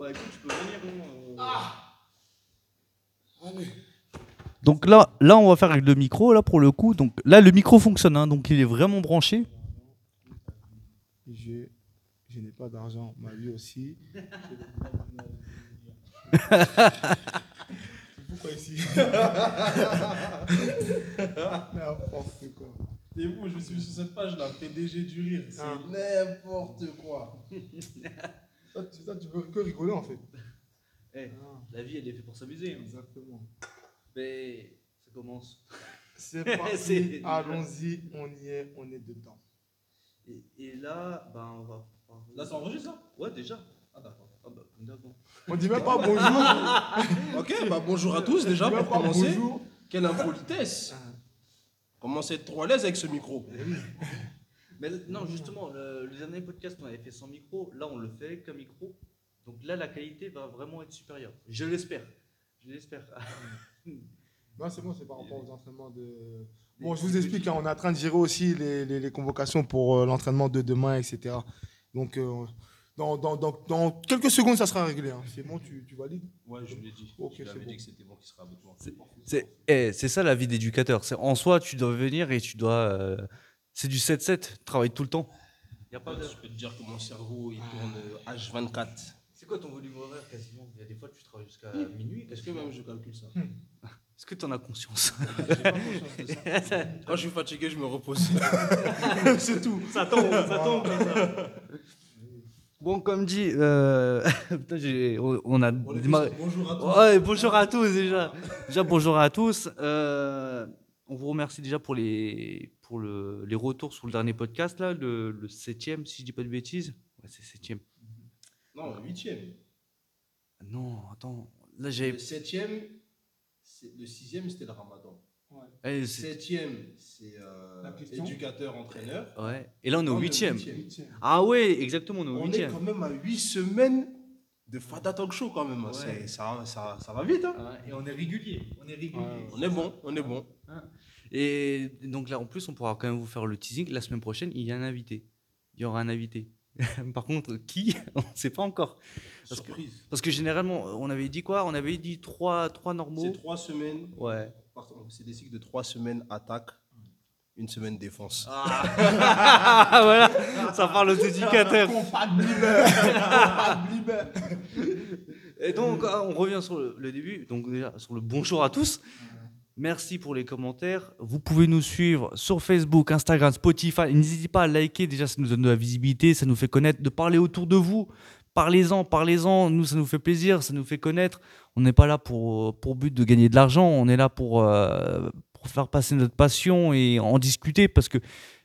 Bah écoute, tu peux venir. hein, euh. Donc là, là, on va faire avec le micro, là, pour le coup. Donc là, le micro fonctionne, hein, donc il est vraiment branché. Je, je n'ai pas d'argent, ma vie aussi. Pourquoi ici? N'importe quoi. Et vous, je suis sur cette page là, PDG du rire. C'est Ah. n'importe quoi. Toi, tu, toi, tu veux que rigoler en fait. Eh, Ah, la vie, elle est faite pour s'amuser. hein. exactement. Mais ça commence. C'est parti, allons-y, on y est, on est dedans. Et, et là, ben on va. Là, ça enregistre ça? Ouais, déjà. Ah, d'accord. Ah bah, d'accord. On dit même pas bonjour. Ok, bah bonjour à tous déjà pour commencer. Bonjour. Quelle impolitesse Commencez à être trop à l'aise avec ce micro? Mais non, justement, le, le dernier podcast, on avait fait sans micro. Là, on le fait avec un micro. Donc là, la qualité va vraiment être supérieure. Je l'espère. Je l'espère. Non, c'est bon, c'est par rapport aux entraînements de. Bon, je vous explique, hein, on est en train de gérer aussi les, les- les convocations pour euh, l'entraînement de demain, etc. Donc, euh, dans, dans- dans- dans quelques secondes, ça sera réglé. hein. C'est bon, tu, tu valides? Ouais, je l'ai dit. Ok, c'est bon. dit que c'était bon qu'il sera avec moi. C'est eh, c'est ça la vie d'éducateur. En soi, tu dois venir et tu dois. euh, c'est du 7-7, travaille tout le temps. Y a pas de... Je peux te dire que mon cerveau il tourne euh, H24. C'est quoi ton volume horaire quasiment? Il y a des fois, tu travailles jusqu'à minuit. Est-ce que même je calcule ça? Est-ce que tu en as conscience? J'ai pas conscience de ça. Quand je suis fatigué, je me repose. C'est tout. Ça tombe, ça tombe comme ça. Bon, comme dit, euh, putain, j'ai- on a On démarré- Bonjour à tous. Ouais, bonjour à tous déjà. Déjà bonjour à tous. Euh, on vous remercie déjà pour les pour le, les retours sur le dernier podcast là, le, le septième si je dis pas de bêtises. Ouais, c'est septième. Non, le huitième. Non, attends. Là j'ai. Le septième, c'est- le sixième, c'était le ramadan. Eh, Le septième, c'est euh, éducateur, entraîneur. ouais. Et là on est au le huitième. huitième. Ah ouais, exactement, on est au On est huitième. quand même à huit semaines de Fada Talk Show quand même. hein. Ouais. C'est- Ça, ça, ça va vite. hein. Ah, Et on est régulier. On est régulier. Ouais. On est bon, on est bon. Et donc là en plus on pourra quand même vous faire le teasing. La semaine prochaine il y a un invité. Il y aura un invité. Par contre qui On ne sait pas encore. Parce que-. Parce que généralement on avait dit quoi? On avait dit trois trois normaux. C'est trois semaines. Ouais. C'est des cycles de trois semaines attaque, une semaine défense. Ah voilà, ça parle aux éducateurs. Et donc, ah, on revient sur le, le début, donc déjà sur le bonjour à tous. Merci pour les commentaires. Vous pouvez nous suivre sur Facebook, Instagram, Spotify. N'hésitez pas à liker, déjà ça nous donne de la visibilité, ça nous fait connaître, de parler autour de vous. Parlez-en, parlez-en, nous ça nous fait plaisir, ça nous fait connaître. On n'est pas là pour, pour but de gagner de l'argent, on est là pour, euh, pour faire passer notre passion et en discuter parce que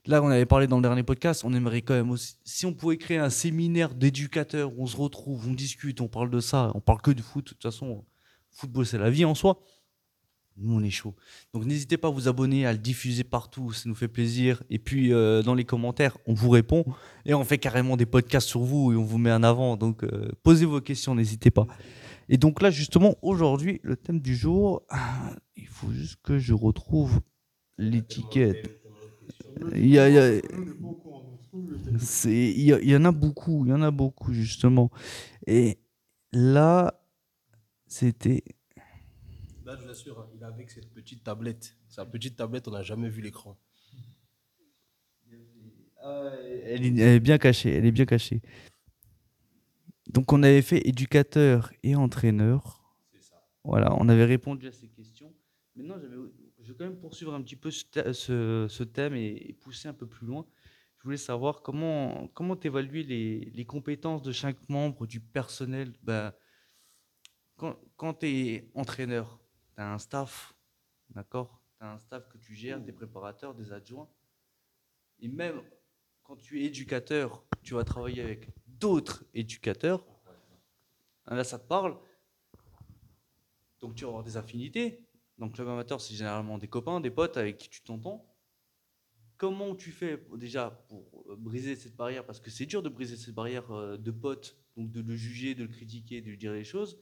Là, on avait parlé dans le dernier podcast, on aimerait quand même aussi, si on pouvait créer un séminaire d'éducateurs où on se retrouve, on discute, on parle de ça, on parle que de foot, de toute façon, football c'est la vie en soi. Nous, on est chaud. Donc n'hésitez pas à vous abonner, à le diffuser partout, ça nous fait plaisir. Et puis euh, dans les commentaires, on vous répond et on fait carrément des podcasts sur vous et on vous met en avant. Donc euh, posez vos questions, n'hésitez pas. Et donc là, justement, aujourd'hui, le thème du jour, ah, il faut juste que je retrouve l'étiquette. Il y a- y a- il y, a- en a beaucoup, il y en a beaucoup justement. Et là, c'était. Là, je avec cette petite tablette. Sa petite tablette, on n'a jamais vu l'écran. Elle est, elle est bien cachée, elle est bien cachée. Donc on avait fait éducateur et entraîneur. Voilà, on avait répondu à ces questions. Maintenant, je vais quand même poursuivre un petit peu ce, thè- ce- ce thème et, et pousser un peu plus loin. Je voulais savoir comment comment évaluer les, les compétences de chaque membre du personnel? Ben, quand quand tu es entraîneur, tu as un staff, d'accord? Tu as un staff que tu gères, des préparateurs, des adjoints. Et même quand tu es éducateur, tu vas travailler avec d'autres éducateurs. Là, ça te parle. Donc, tu vas avoir des affinités. Donc, club amateur, c'est généralement des copains, des potes avec qui tu t'entends. Comment tu fais déjà pour euh, briser cette barrière? Parce que c'est dur de briser cette barrière euh, de potes, donc de le juger, de le critiquer, de lui dire les choses.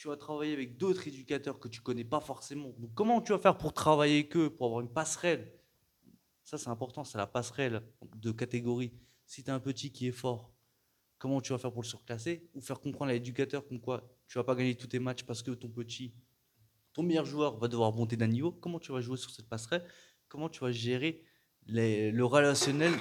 Tu vas travailler avec d'autres éducateurs que tu connais pas forcément. Comment tu vas faire pour travailler avec eux, pour avoir une passerelle? Ça, c'est important, c'est la passerelle de catégorie. Si tu as un petit qui est fort, comment tu vas faire pour le surclasser, ou faire comprendre à l'éducateur comme quoi tu vas pas gagner tous tes matchs parce que ton petit, ton meilleur joueur va devoir monter d'un niveau, comment tu vas jouer sur cette passerelle, comment tu vas gérer le relationnel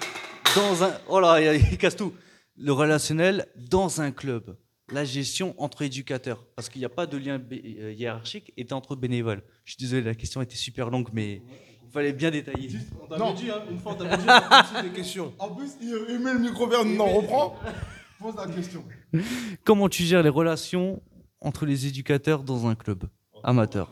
dans un... Oh là, il casse tout. Le relationnel dans un club, la gestion entre éducateurs, parce qu'il n'y a pas de lien euh, hiérarchique et entre bénévoles. Je suis désolé, la question était super longue, mais il fallait bien détailler. On t'avait dit, hein, une fois, on t'avait dit, on des questions. En plus, il, il met le micro vers nous. Non, reprend. Pose la question. Comment tu gères les relations entre les éducateurs dans un club amateur?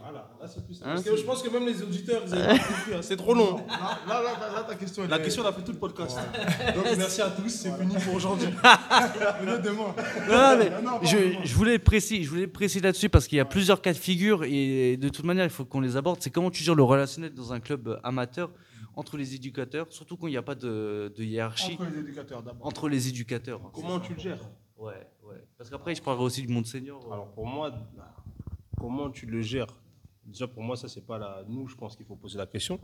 C'est plus. Hein Parce que je pense que même les auditeurs, ils avaient pas compris, hein, c'est trop long. Là, là, là, là, ta question. elle La est- question, on a fait tout le podcast. Donc, merci à tous, c'est fini pour aujourd'hui. Venez demain. Non, mais Non, non, je, voulais être précis, je voulais être précis là-dessus parce qu'il y a plusieurs cas de figure et de toute manière, il faut qu'on les aborde. C'est comment tu gères le relationnel dans un club amateur entre les éducateurs, surtout quand il n'y a pas de, de hiérarchie Entre les éducateurs d'abord. entre les éducateurs. Comment tu le gères Ouais, ouais. Parce qu'après, je parlerai aussi du monde senior. Alors pour moi, comment tu le gères Déjà pour moi, ça c'est pas la. Nous, je pense qu'il faut poser la question.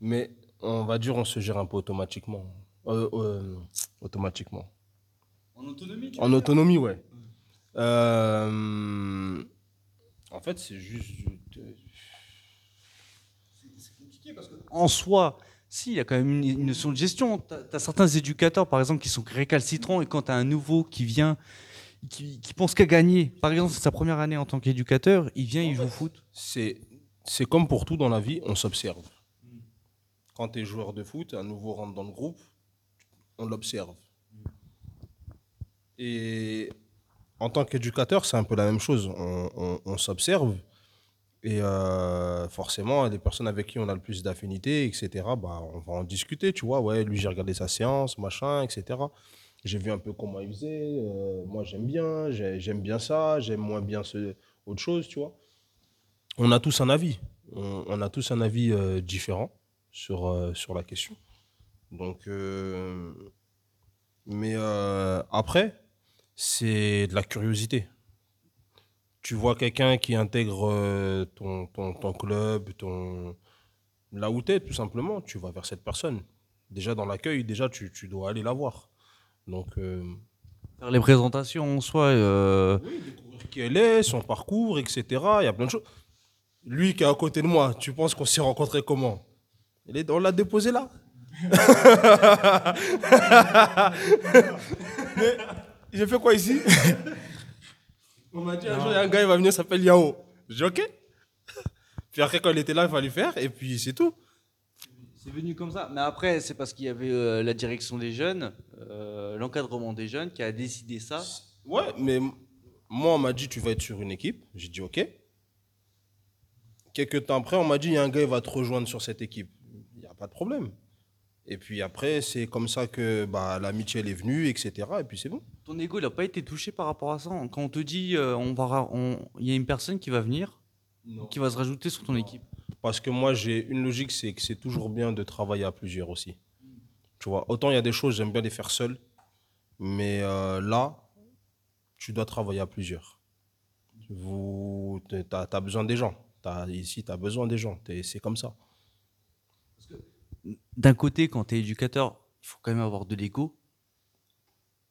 Mais on va dire, on se gère un peu automatiquement. Euh, euh, automatiquement. En autonomie, En autonomie, ouais. Euh, en fait, c'est juste. euh, en soi, si, il y a quand même une, une notion de gestion. Tu as, certains éducateurs, par exemple, qui sont récalcitrants, et quand tu as un nouveau qui vient, qui, pense qu'à gagner, par exemple, c'est sa première année en tant qu'éducateur, il vient, il joue au foot. C'est, c'est comme pour tout dans la vie, on s'observe. Quand tu es joueur de foot, un nouveau rentre dans le groupe, on l'observe. Et en tant qu'éducateur, c'est un peu la même chose. On, on- on s'observe. Et euh, forcément, les personnes avec qui on a le plus d'affinité, etc., bah, on va en discuter, tu vois. Ouais, lui, j'ai regardé sa séance, machin, etc. J'ai vu un peu comment il faisait. euh, moi, j'aime bien, j'ai- j'aime bien ça, j'aime moins bien autre chose, tu vois on a tous un avis. On, a tous un avis euh, différent sur, euh, sur la question. Donc, mais après, c'est de la curiosité. Tu vois quelqu'un qui intègre ton, ton, ton club, ton, là où tu es, tout simplement, tu vas vers cette personne. Déjà dans l'accueil, déjà tu, tu dois aller la voir. Donc, euh, Faire les présentations en soi. euh, découvrir qui elle est, son parcours, etc. Il y a plein de choses. Lui qui est à côté de moi, tu penses qu'on s'est rencontrés comment? Il est, On l'a déposé là. Mais j'ai fait quoi ici? On m'a dit un jour, il y a un gars, il va venir, il s'appelle Yao. J'ai dit ok. Puis après, quand il était là, il fallait faire, et puis c'est tout. C'est venu comme ça. Mais après, c'est parce qu'il y avait euh, la direction des jeunes, euh, l'encadrement des jeunes qui a décidé ça. Ouais, mais moi, on m'a dit, tu vas être sur une équipe. J'ai dit, OK. Quelques temps après, on m'a dit, il y a un gars, il va te rejoindre sur cette équipe. Il n'y a pas de problème. Et puis après, c'est comme ça que bah, l'amitié, est venue, etc. Et puis c'est bon. Ton ego, il n'a pas été touché par rapport à ça? Quand on te dit, euh, on va, ra- on- il y a une personne qui va venir, qui va se rajouter sur ton équipe. Parce que moi, j'ai une logique, c'est que c'est toujours bien de travailler à plusieurs aussi. Tu vois, autant il y a des choses, j'aime bien les faire seul. Mais euh, là, tu dois travailler à plusieurs. Tu as, besoin des gens. Ici, tu as besoin des gens. C'est comme ça. D'un côté, quand tu es éducateur, il faut quand même avoir de l'ego.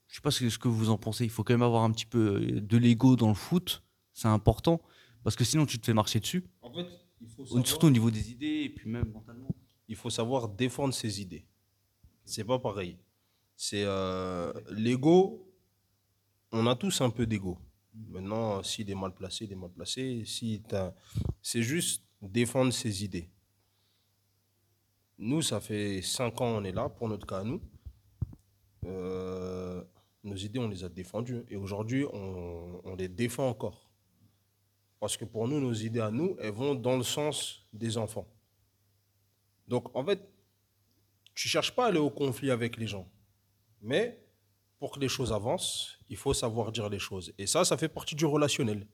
Je sais pas ce que, ce que vous en pensez. Il faut quand même avoir un petit peu euh, de l'ego dans le foot. C'est important. Parce que sinon, tu te fais marcher dessus. En fait, il faut Surtout au niveau des idées et puis même mentalement. il faut savoir défendre ses idées. C'est pas pareil. C'est euh, l'ego. On a tous un peu d'ego. Maintenant, s'il est mal placé, il est mal placé. Si t'as- c'est juste défendre ses idées. Nous, ça fait cinq ans, on est là pour notre cas à nous. Euh, nos idées, on les a défendues. Et aujourd'hui, on, on les défend encore. Parce que pour nous, nos idées à nous, elles vont dans le sens des enfants. Donc, en fait, tu cherches pas à aller au conflit avec les gens. Mais pour que les choses avancent, il faut savoir dire les choses. Et ça, ça fait partie du relationnel.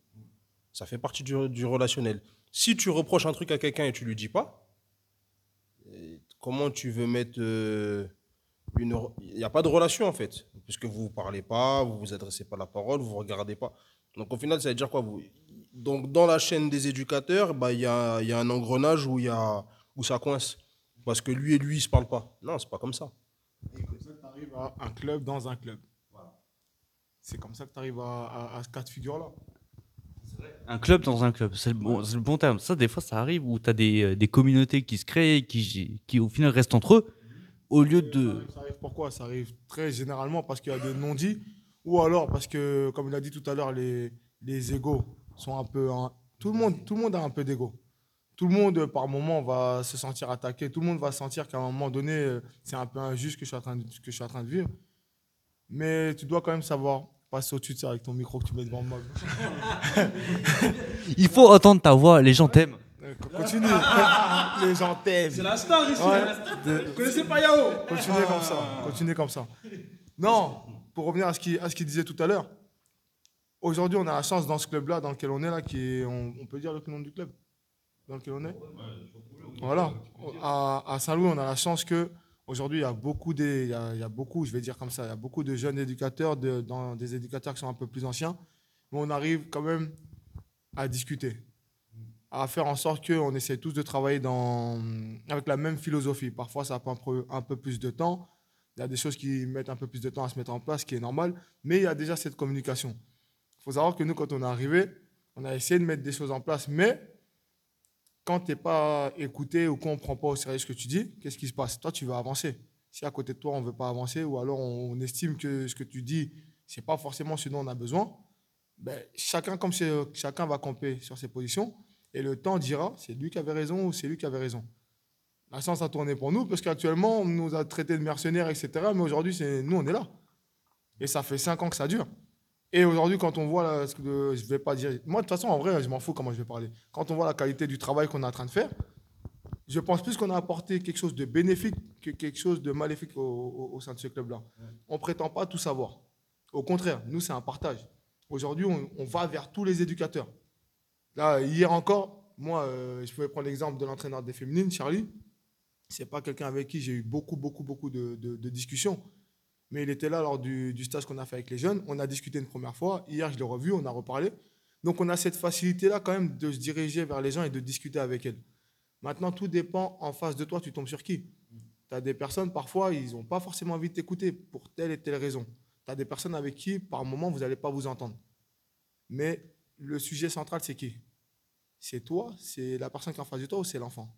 Ça fait partie du, relationnel. Si tu reproches un truc à quelqu'un et tu lui dis pas, comment tu veux mettre euh, une... Il n'y a pas de relation, en fait. Puisque vous ne parlez pas, vous ne vous adressez pas la parole, vous ne regardez pas. Donc, au final, ça veut dire quoi? Vous... Donc, dans la chaîne des éducateurs, bah, il y, a, y a un engrenage où, il y a, où ça coince. Parce que lui et lui, ils ne se parlent pas. Non, c'est pas comme ça. Et comme ça, tu arrives à un club dans un club. c'est comme ça que tu arrives à, à- à ce cas de figure-là. Un club dans un club, c'est le, bon, c'est le bon terme. Ça, des fois, ça arrive où tu as des, euh, des communautés qui se créent, qui, qui au final restent entre eux, au lieu Ça de. arrive, ça arrive pourquoi? Ça arrive très généralement parce qu'il y a des non-dits ou alors parce que, comme il a dit tout à l'heure, les, les égaux sont un peu. Tout, le monde, tout le monde a un peu d'ego. Tout le monde, par moment, va se sentir attaqué. Tout le monde va sentir qu'à un moment donné, euh, c'est un peu injuste ce que je suis en train de, que je suis en train de vivre. Mais tu dois quand même savoir passer au-dessus de ça avec ton micro que tu mets devant moi. Il faut entendre ta voix, les gens t'aiment. Continue. les gens t'aiment. C'est la star ici. Ouais. hein. Vous connaissez pas Yao? Continuez comme ça. Continuez comme ça. Non, pour revenir à ce qu'il à ce qu'il disait tout à l'heure. Aujourd'hui, on a la chance dans ce club-là, dans lequel on est là, qui on, peut dire le nom du club dans lequel on est. Voilà. À, Saint-Louis, on a la chance que aujourd'hui, il y a beaucoup des, il y a, beaucoup, je vais dire comme ça, il y a beaucoup de jeunes éducateurs, des éducateurs qui sont un peu plus anciens, mais on arrive quand même à discuter, à faire en sorte qu'on essaie tous de travailler avec la même philosophie. Parfois, ça prend un peu plus de temps. Il y a des choses qui mettent un peu plus de temps à se mettre en place, ce qui est normal, mais il y a déjà cette communication. Faut savoir que nous, quand on est arrivé, on a essayé de mettre des choses en place, mais quand tu n'es pas écouté ou qu'on ne prend pas au sérieux ce que tu dis, qu'est-ce qui se passe? Toi, tu vas avancer. Si à côté de toi, on ne veut pas avancer, ou alors on, estime que ce que tu dis, ce n'est pas forcément ce dont on a besoin, ben, chacun, comme chacun va camper sur ses positions, et le temps dira, c'est lui qui avait raison ou c'est lui qui avait raison. La chance a tourné pour nous, parce qu'actuellement, on nous a traités de mercenaires, etc. Mais aujourd'hui, nous, on est là. Et ça fait cinq ans que ça dure. Et aujourd'hui, quand on voit, là, ce que de- je vais pas dire, moi de toute façon, en vrai, je m'en fous comment je vais parler. Quand on voit la qualité du travail qu'on est en train de faire, je pense plus qu'on a apporté quelque chose de bénéfique que quelque chose de maléfique au, au- au sein de ce club-là. On prétend pas tout savoir. Au contraire, nous, c'est un partage. Aujourd'hui, on, on va vers tous les éducateurs. Là, hier encore, moi, euh, je pouvais prendre l'exemple de l'entraîneur des féminines, Charlie. C'est pas quelqu'un avec qui j'ai eu beaucoup, beaucoup, beaucoup de, de- de discussions. Mais il était là lors du, du stage qu'on a fait avec les jeunes. On a discuté une première fois. Hier, je l'ai revu, on a reparlé. Donc, on a cette facilité-là quand même de se diriger vers les gens et de discuter avec elles. Maintenant, tout dépend en face de toi, tu tombes sur qui. Tu as des personnes, parfois, ils n'ont pas forcément envie de t'écouter pour telle et telle raison. Tu as des personnes avec qui, par moment, vous n'allez pas vous entendre. Mais le sujet central, c'est qui? C'est toi, c'est la personne qui est en face de toi ou c'est l'enfant?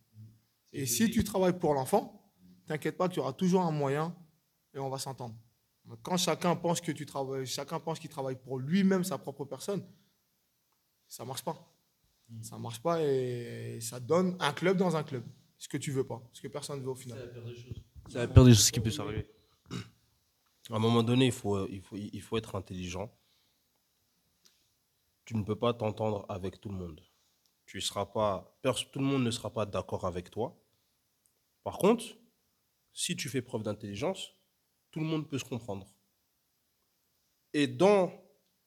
Et si tu travailles pour l'enfant, t'inquiète pas, tu auras toujours un moyen et on va s'entendre. Mais Quand chacun pense que tu travailles, chacun pense qu'il travaille pour lui-même, sa propre personne, ça marche pas. Ça marche pas et ça donne un club dans un club. Ce que tu veux pas, ce que personne veut au final. C'est la pire des choses qui peut s'arriver. À un moment donné, il faut, il faut, il faut être intelligent. Tu ne peux pas t'entendre avec tout le monde. Tu seras pas, tout le monde ne sera pas d'accord avec toi. Par contre, si tu fais preuve d'intelligence, tout le monde peut se comprendre. Et dans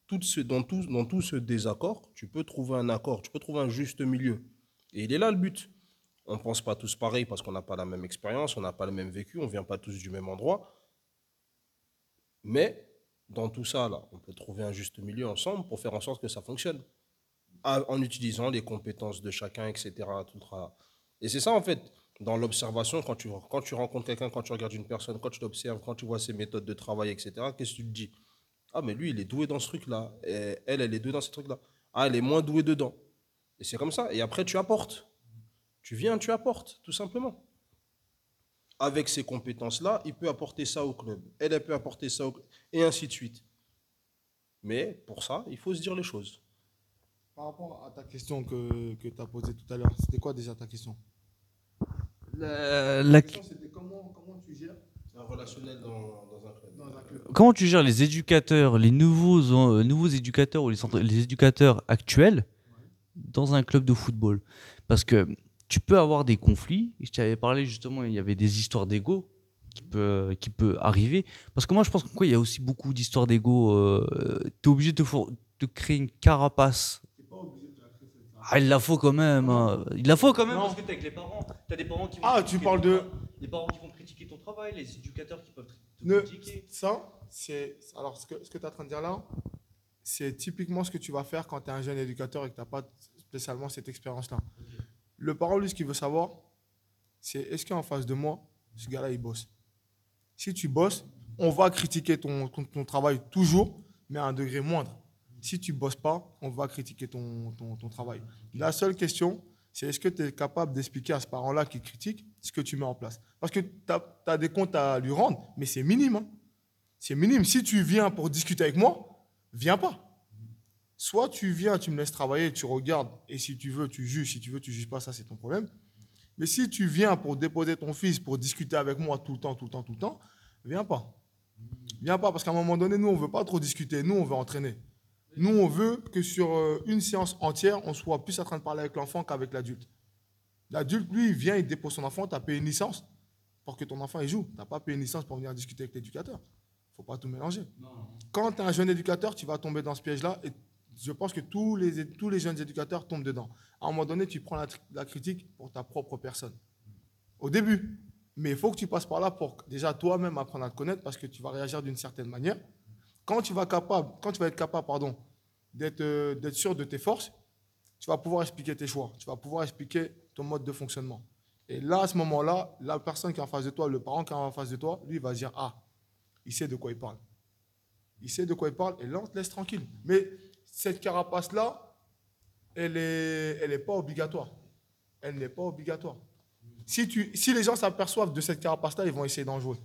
tout, ce, dans, tout, dans tout ce désaccord, tu peux trouver un accord, tu peux trouver un juste milieu. Et il est là le but. On ne pense pas tous pareil parce qu'on n'a pas la même expérience, on n'a pas le même vécu, on ne vient pas tous du même endroit. Mais dans tout ça, là, on peut trouver un juste milieu ensemble pour faire en sorte que ça fonctionne. À- En utilisant les compétences de chacun, etc. Et c'est ça, en fait, dans l'observation, quand tu, quand tu rencontres quelqu'un, quand tu regardes une personne, quand tu l'observes, quand tu vois ses méthodes de travail, etc., qu'est-ce que tu te dis? Ah, mais lui, il est doué dans ce truc-là. Elle, elle est douée dans ce truc-là. Ah, elle est moins douée dedans. Et c'est comme ça. Et après, tu apportes. Tu viens, tu apportes, tout simplement avec ces compétences-là, il peut apporter ça au club. Elle, elle peut apporter ça au club. Et ainsi de suite. Mais pour ça, il faut se dire les choses. Par rapport à ta question que, que tu as posée tout à l'heure, c'était quoi déjà ta question? La- comment, comment tu gères C'est un relationnel dans, dans un club? dans un club Comment tu gères les éducateurs, les nouveaux, euh, nouveaux éducateurs ou les, centres- les éducateurs actuels dans un club de football? Parce que tu peux avoir des conflits. Je t'avais parlé justement, il y avait des histoires d'ego qui peut, qui peut arriver. Parce que moi, je pense qu'il y a aussi beaucoup d'histoires d'ego. tu es obligé de créer une carapace. Ah, il la faut quand même. hein. Il la faut quand même. Non, parce que t'es avec les parents. T'as des parents qui vont Ah, critiquer tu parles ton de- tra- Les parents qui vont critiquer ton travail, les éducateurs qui peuvent te Ne- critiquer. Ça, c'est. Alors, ce que, ce que tu es en train de dire là, c'est typiquement ce que tu vas faire quand tu es un jeune éducateur et que tu n'as pas spécialement cette expérience-là. Le parent, lui, ce qu'il veut savoir, c'est est-ce qu'en face de moi, ce gars-là, il bosse? Si tu bosses, on va critiquer ton, ton, ton travail toujours, mais à un degré moindre. Si tu bosses pas, on va critiquer ton, travail. La seule question, c'est est-ce que tu es capable d'expliquer à ce parent-là qui critique ce que tu mets en place? Parce que tu as, des comptes à lui rendre, mais c'est minime. hein. C'est minime. Si tu viens pour discuter avec moi, viens pas. Soit tu viens, tu me laisses travailler, tu regardes, et si tu veux, tu juges. Si tu veux, tu juges pas, ça c'est ton problème. Mais si tu viens pour déposer ton fils, pour discuter avec moi tout le temps, tout le temps, tout le temps, viens pas. Viens pas, parce qu'à un moment donné, nous, on veut pas trop discuter. Nous, on veut entraîner. Nous, on veut que sur euh, une séance entière, on soit plus en train de parler avec l'enfant qu'avec l'adulte. L'adulte, lui, il vient, il dépose son enfant, tu as payé une licence pour que ton enfant joue. Tu n'as pas payé une licence pour venir discuter avec l'éducateur. Il faut pas tout mélanger. Quand tu es un jeune éducateur, tu vas tomber dans ce piège-là. Et je pense que tous les, tous les jeunes éducateurs tombent dedans. À un moment donné, tu prends la, la critique pour ta propre personne. Au début. Mais il faut que tu passes par là pour déjà toi-même apprendre à te connaître parce que tu vas réagir d'une certaine manière. Quand tu vas, être capable pardon, d'être euh, d'être sûr de tes forces, tu vas pouvoir expliquer tes choix. Tu vas pouvoir expliquer ton mode de fonctionnement. Et là, à ce moment-là, la personne qui est en face de toi, le parent qui est en face de toi, lui, il va dire Ah, il sait de quoi il parle. Il sait de quoi il parle et là, on te laisse tranquille. Mais cette carapace-là, elle n'est elle est pas obligatoire. Elle n'est pas obligatoire. Si, tu, si les gens s'aperçoivent de cette carapace-là, ils vont essayer d'en jouer.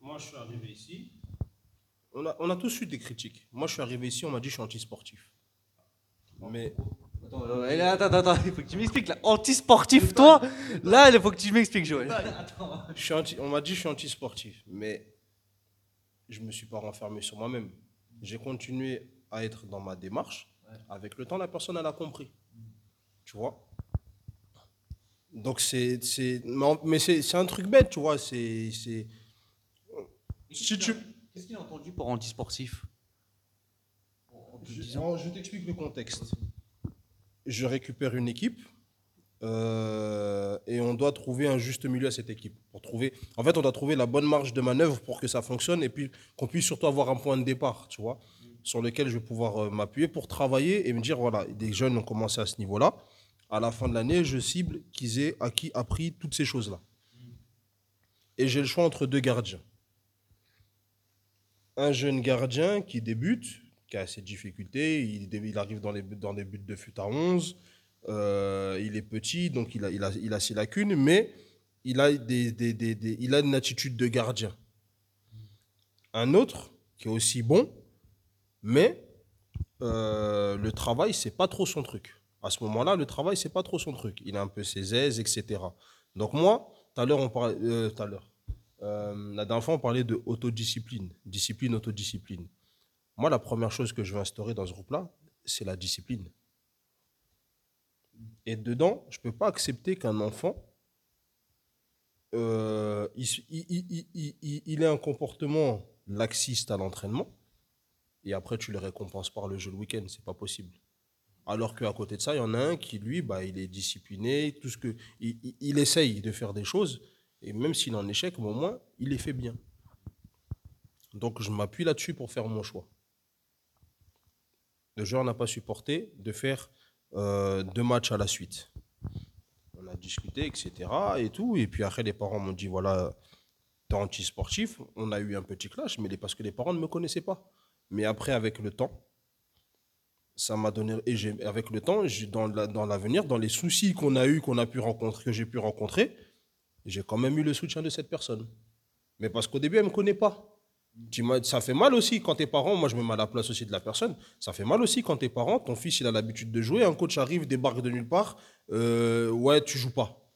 Moi, je suis arrivé ici. On a, on a tous eu des critiques. Moi, je suis arrivé ici, on m'a dit que je suis anti-sportif. Mais Attends, attends, attends, il faut que tu m'expliques là. Anti-sportif, toi Là, il faut que tu m'expliques, Joël. je suis anti- on m'a dit que je suis anti-sportif. Mais je ne me suis pas renfermé sur moi-même. J'ai continué à être dans ma démarche. Avec le temps, la personne, elle a compris. Tu vois? Donc, c'est. Mais, c'est un truc bête, tu vois. C'est. c'est- Si tu. Qu'est-ce qu'il a entendu pour anti-sportif Je, je t'explique le contexte. Je récupère une équipe euh, et on doit trouver un juste milieu à cette équipe. Pour trouver, en fait, on doit trouver la bonne marge de manœuvre pour que ça fonctionne et puis qu'on puisse surtout avoir un point de départ, tu vois, sur lequel je vais pouvoir euh, m'appuyer pour travailler et me dire voilà, des jeunes ont commencé à ce niveau-là. À la fin de l'année, je cible qu'ils aient acquis, appris toutes ces choses-là. Et j'ai le choix entre deux gardiens. Un jeune gardien qui débute, qui a ses difficultés, il, arrive dans, des buts de fut à 11, euh, il est petit, donc il a, ses lacunes, mais il a, une attitude de gardien. Un autre qui est aussi bon, mais euh, le travail, c'est pas trop son truc. À ce moment-là, le travail, c'est pas trop son truc. Il a un peu ses aises, etc. Donc moi, tout à l'heure, on parlait, euh, euh, la dernière fois, on parlait de autodiscipline, discipline, autodiscipline. Moi, la première chose que je veux instaurer dans ce groupe-là, c'est la discipline. Et dedans, je ne peux pas accepter qu'un enfant, euh, il, ait un comportement laxiste à l'entraînement, et après tu le récompenses par le jeu le week-end. C'est pas possible. Alors qu'à côté de ça, il y en a un qui, lui, bah, il est discipliné, tout ce que, il essaye de faire des choses, et même s'il est en échec, au moins, il les fait bien. Donc, je m'appuie là-dessus pour faire mon choix. Le joueur n'a pas supporté de faire euh, deux matchs à la suite. On a discuté, etc. Et tout. Et puis après, les parents m'ont dit voilà, t'es anti-sportif. On a eu un petit clash, mais parce que les parents ne me connaissaient pas. Mais après, avec le temps, ça m'a donné. Et avec le temps, dans l'avenir, dans les soucis qu'on a eu, qu'on a pu rencontrer, que j'ai pu rencontrer, j'ai quand même eu le soutien de cette personne. Mais parce qu'au début, elle ne me connaît pas. Ça fait mal aussi quand tes parents, moi je me mets à la place aussi de la personne, ça fait mal aussi quand tes parents, ton fils il a l'habitude de jouer, un coach arrive, débarque de nulle part, euh, ouais, tu joues pas.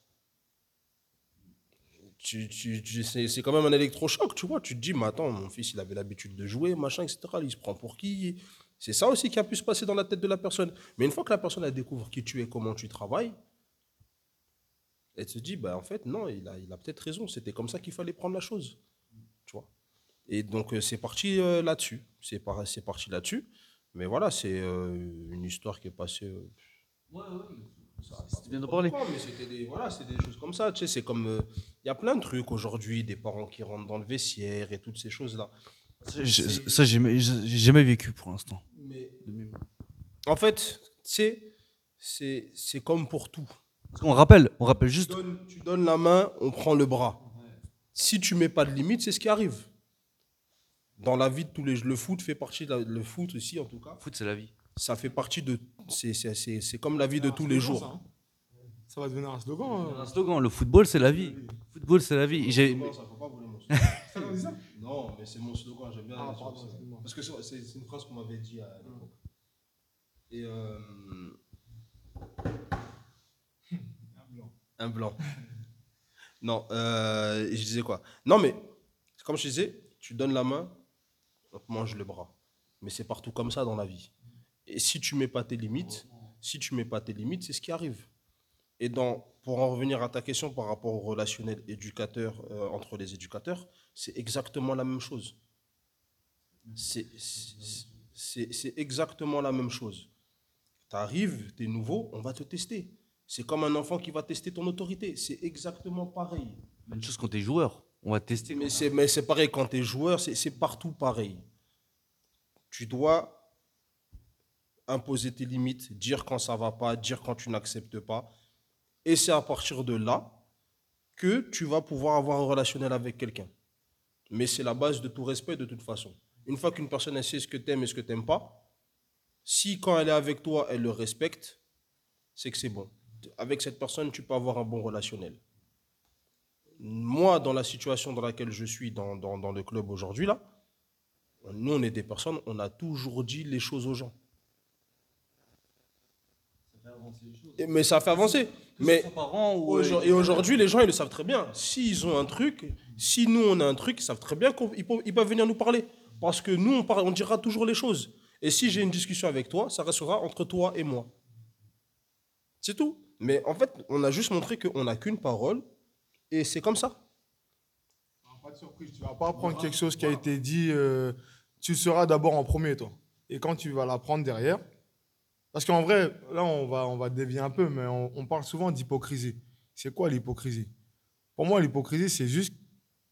C'est quand même un électrochoc, tu vois. Tu te dis, mais attends, mon fils il avait l'habitude de jouer, machin, etc. Il se prend pour qui? C'est ça aussi qui a pu se passer dans la tête de la personne. Mais une fois que la personne elle découvre qui tu es, comment tu travailles, elle se dit, bah en fait, non, il a, il a peut-être raison, c'était comme ça qu'il fallait prendre la chose. Tu vois et donc, euh, c'est parti euh, là-dessus. C'est par- c'est parti là-dessus. Mais voilà, c'est euh, une histoire qui est passée. euh, C'était bien de parler. pourquoi, mais c'était des, voilà, c'est des choses comme ça. Tu sais, c'est comme. Il y a plein de trucs aujourd'hui, des parents qui rentrent dans le vestiaire et toutes ces choses-là. Je- Ça, j'ai jamais- j'ai jamais vécu pour l'instant. Mais en fait, tu sais, c'est c'est comme pour tout. Parce qu'on rappelle, on rappelle Tu juste. donnes, tu donnes la main, on prend le bras. Si tu mets pas de limite, c'est ce qui arrive. Dans la vie de tous les le foot fait partie de la- le foot aussi en tout cas. Foot, c'est la vie. Ça fait partie de c'est c'est- c'est c'est comme la vie de tous les Ça, jours. hein. Ça va devenir un slogan. Un slogan, le football, c'est la vie. Football, c'est la vie. J'ai- Non, mais c'est mon slogan, j'aime bien. Ah, pardon. Parce que c'est c'est une phrase qu'on m'avait dit à l'époque. Et euh, blanc. non, euh, je disais quoi? Non, mais comme je disais, tu donnes la main, on mange le bras. Mais c'est partout comme ça dans la vie. Et si tu mets pas tes limites, si tu mets pas tes limites, c'est ce qui arrive. Et dans, pour en revenir à ta question par rapport au relationnel éducateur euh, entre les éducateurs, c'est exactement la même chose. C'est exactement la même chose. Tu arrives, tu es nouveau, on va te tester. C'est comme un enfant qui va tester ton autorité. C'est exactement pareil. Même chose quand t'es joueur. On va tester. Mais c'est, mais c'est pareil quand tu es joueur, c'est, c'est partout pareil. Tu dois imposer tes limites, dire quand ça va pas, dire quand tu n'acceptes pas. Et c'est à partir de là que tu vas pouvoir avoir un relationnel avec quelqu'un. Mais c'est la base de tout respect de toute façon. Une fois qu'une personne elle sait ce que tu aimes et ce que tu n'aimes pas, si quand elle est avec toi, elle le respecte, c'est que c'est bon. Avec cette personne, tu peux avoir un bon relationnel moi, dans la situation dans laquelle je suis dans, dans, dans le club aujourd'hui, là, nous, on est des personnes, on a toujours dit les choses aux gens. Et- Mais ça fait avancer. Mais aujourd- et aujourd'hui, les gens, ils le savent très bien. S'ils ont un truc, si nous, on a un truc, ils savent très bien qu'ils peuvent, ils peuvent venir nous parler. Parce que nous, on, par- on dira toujours les choses. Et si j'ai une discussion avec toi, ça restera entre toi et moi. C'est tout. Mais en fait, on a juste montré qu'on n'a qu'une parole. Et c'est comme ça. Pas de surprise, tu vas pas prendre quelque chose qui a été dit. euh, tu seras d'abord en premier, toi. Et quand tu vas l'apprendre derrière. Parce qu'en vrai, là, on va, on va dévier un peu, mais on, on parle souvent d'hypocrisie. C'est quoi l'hypocrisie? Pour moi, l'hypocrisie, c'est juste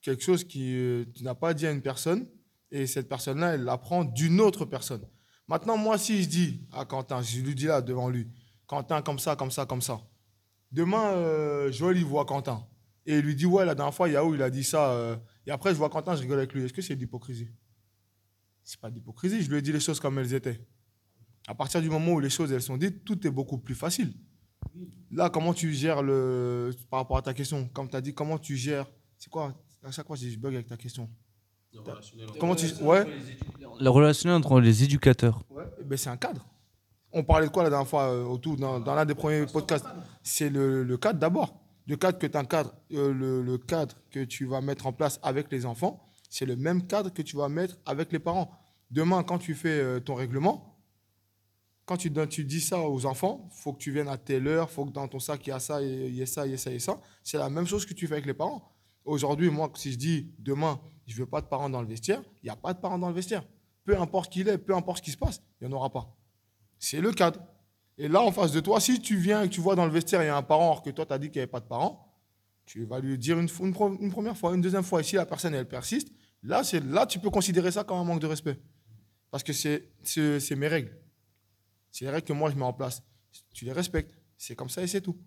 quelque chose qui euh, tu n'as pas dit à une personne et cette personne-là, elle l'apprend d'une autre personne. Maintenant, moi, si je dis à Quentin, je lui dis là devant lui, Quentin, comme ça, comme ça, comme ça. Demain, euh, Joël, il voit Quentin. Et il lui dit, ouais, la dernière fois, Yahoo, il a dit ça. euh, et après, je vois Quentin, je rigole avec lui. Est-ce que c'est de l'hypocrisie? C'est pas de l'hypocrisie. Je lui ai dit les choses comme elles étaient. À partir du moment où les choses, elles sont dites, tout est beaucoup plus facile. Là, comment tu gères le. Par rapport à ta question, comme tu as dit, comment tu gères? C'est quoi? À chaque fois, je bug avec ta question. Comment tu. Ouais, Le relationnel entre les éducateurs. eh ben, c'est un cadre. On parlait de quoi la dernière fois euh, autour, dans, l'un des premiers podcasts? C'est le, cadre d'abord. Le cadre que tu euh, le, cadre que tu vas mettre en place avec les enfants, c'est le même cadre que tu vas mettre avec les parents. Demain, quand tu fais euh, ton règlement, quand tu, tu dis ça aux enfants, faut que tu viennes à telle heure, faut que dans ton sac, il y a ça, il y a ça, il y a ça, a ça. C'est la même chose que tu fais avec les parents. Aujourd'hui, moi, si je dis demain, je veux pas de parents dans le vestiaire, il n'y a pas de parents dans le vestiaire. Peu importe qui il est, peu importe ce qui se passe, il n'y en aura pas. C'est le cadre. Et là, en face de toi, si tu viens et que tu vois dans le vestiaire, il y a un parent, alors que toi, tu as dit qu'il n'y avait pas de parents, tu vas lui dire une, première fois, une deuxième fois, et si la personne, elle persiste, là, c'est, là, tu peux considérer ça comme un manque de respect. Parce que c'est mes règles. C'est les règles que moi, je mets en place. Tu les respectes. C'est comme ça et c'est tout.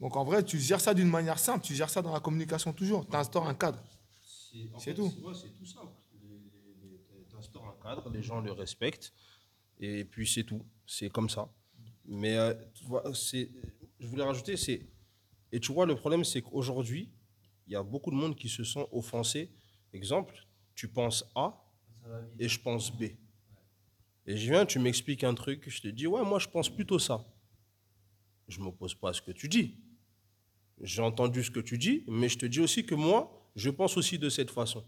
Donc, en vrai, tu gères ça d'une manière simple. Tu gères ça dans la communication toujours. Tu instaures un cadre. C'est tout. Ouais, c'est tout simple. Tu instaures un cadre, les gens le respectent, et puis c'est tout. C'est comme ça. Mais euh, je voulais rajouter, c'est. Et tu vois, le problème, c'est qu'aujourd'hui, il y a beaucoup de monde qui se sent offensés. Exemple, tu penses A et je pense B. Et je viens, tu m'expliques un truc, je te dis, ouais, moi, je pense plutôt ça. Je ne m'oppose pas à ce que tu dis. J'ai entendu ce que tu dis, mais je te dis aussi que moi, je pense aussi de cette façon.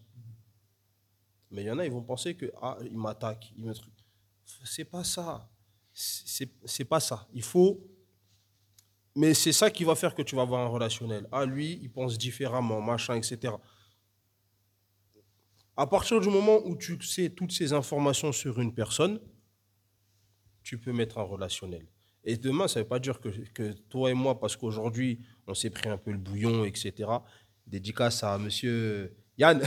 Mais il y en a, ils vont penser que ah, il m'attaque, il me truc. C'est pas ça. C'est pas ça. Il faut. Mais c'est ça qui va faire que tu vas avoir un relationnel. Ah, lui, il pense différemment, machin, etc. À partir du moment où tu sais toutes ces informations sur une personne, tu peux mettre un relationnel. Et demain, ça ne veut pas dire que, que toi et moi, parce qu'aujourd'hui, on s'est pris un peu le bouillon, etc. Dédicace à monsieur Yann.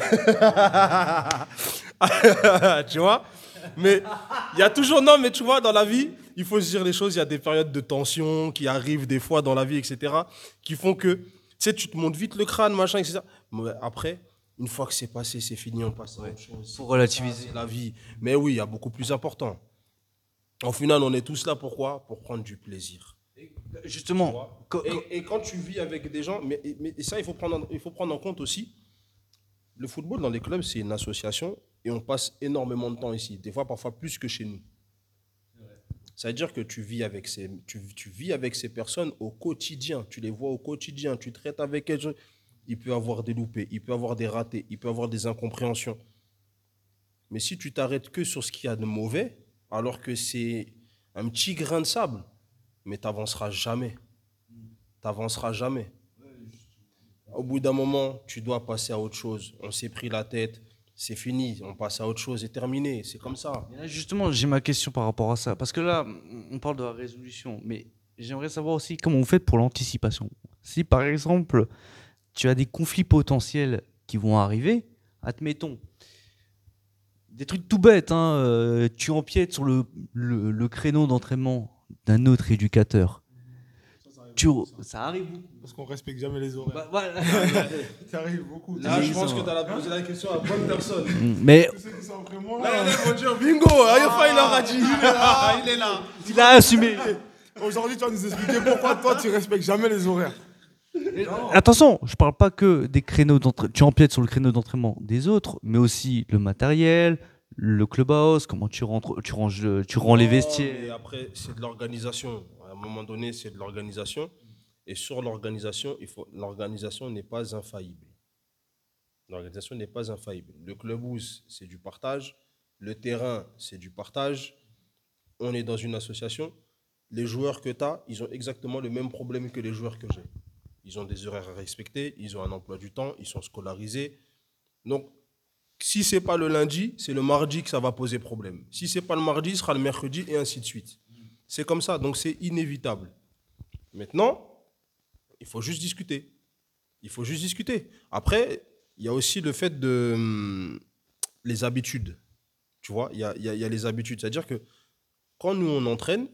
tu vois? Mais il y a toujours. Non, mais tu vois, dans la vie, il faut se dire les choses. Il y a des périodes de tension qui arrivent des fois dans la vie, etc. qui font que, tu sais, tu te montes vite le crâne, machin, etc. Mais après, Une fois que c'est passé, c'est fini, on passe à autre chose. Faut relativiser. La vie. Mais oui, il y a beaucoup plus important. En final, on est tous là pourquoi Pour prendre du plaisir. Justement, Et, et quand tu vis avec des gens, mais, mais ça, il faut, prendre, en- il faut prendre en compte aussi. Le football dans les clubs, c'est une association et on passe énormément de temps ici. Des fois, parfois plus que chez nous. Ça veut dire que tu vis, avec ces, tu vis avec ces personnes au quotidien. Tu les vois au quotidien. Tu traites avec elles. Il peut avoir des loupés, il peut avoir des ratés, il peut avoir des incompréhensions. Mais si tu t'arrêtes que sur ce qu'il y a de mauvais, alors que c'est un petit grain de sable, mais tu n'avanceras jamais. Tu n'avanceras jamais. Au bout d'un moment, tu dois passer à autre chose. On s'est pris la tête, c'est fini, on passe à autre chose et terminé. C'est comme ça. Justement, j'ai ma question par rapport à ça. Parce que là, on parle de la résolution, mais j'aimerais savoir aussi comment vous faites pour l'anticipation. Si par exemple, tu as des conflits potentiels qui vont arriver, admettons, des trucs tout bêtes, hein, euh, tu empiètes sur le- le créneau d'entraînement d'un autre éducateur. Tu, ça arrive beaucoup. Parce qu'on respecte jamais les horaires. Bah, voilà. ça arrive beaucoup. Là, Mais je pense que tu as posé la question à la bonne personne. mais après moi, Là, qui vont dire bingo, Ayofa, il aura dit. Il est là, il a assumé. aujourd'hui, tu vas nous expliquer pourquoi toi, tu respectes jamais les horaires. Attention, je parle pas que des créneaux d'entraînement. Tu empiètes sur le créneau d'entraînement des autres, mais aussi le matériel, le clubhouse, comment tu rentres, tu ranges, tu rends les mais vestiaires. après, c'est de l'organisation. À un moment donné, c'est de l'organisation. Et sur l'organisation, l'organisation n'est pas infaillible. L'organisation n'est pas infaillible. Le clubhouse, c'est du partage. Le terrain, c'est du partage. On est dans une association. Les joueurs que tu as, ils ont exactement le même problème que les joueurs que j'ai. Ils ont des horaires à respecter, ils ont un emploi du temps, ils sont scolarisés. Donc, si c'est pas le lundi, c'est le mardi que ça va poser problème. Si c'est pas le mardi, ce sera le mercredi et ainsi de suite. C'est comme ça, donc c'est inévitable. Maintenant, il faut juste discuter. Il faut juste discuter. Après, il y a aussi le fait de hum, les habitudes. Tu vois, il y a, les habitudes. C'est-à-dire que quand nous on entraîne,